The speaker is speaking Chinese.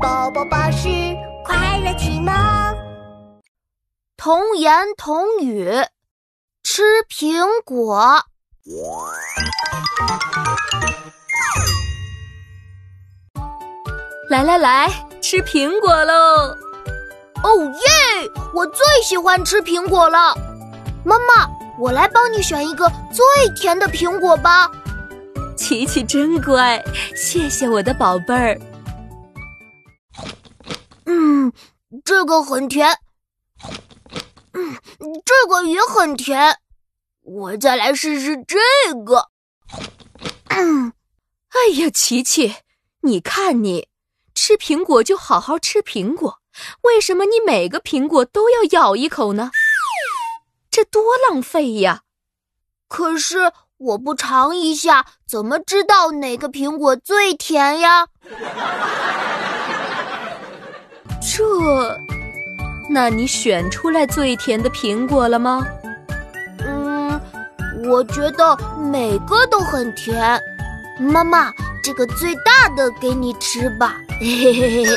宝宝巴士快乐启蒙，童言童语，吃苹果。来来来，吃苹果喽！哦耶！我最喜欢吃苹果了。妈妈，我来帮你选一个最甜的苹果吧。琪琪真乖，谢谢我的宝贝儿。这个很甜。嗯，这个也很甜。我再来试试这个。嗯，哎呀，琪琪，你看你吃苹果就好好吃苹果，为什么你每个苹果都要咬一口呢？这多浪费呀！可是我不尝一下，怎么知道哪个苹果最甜呀？这，那你选出来最甜的苹果了吗？嗯，我觉得每个都很甜。妈妈，这个最大的给你吃吧。嘿嘿嘿嘿。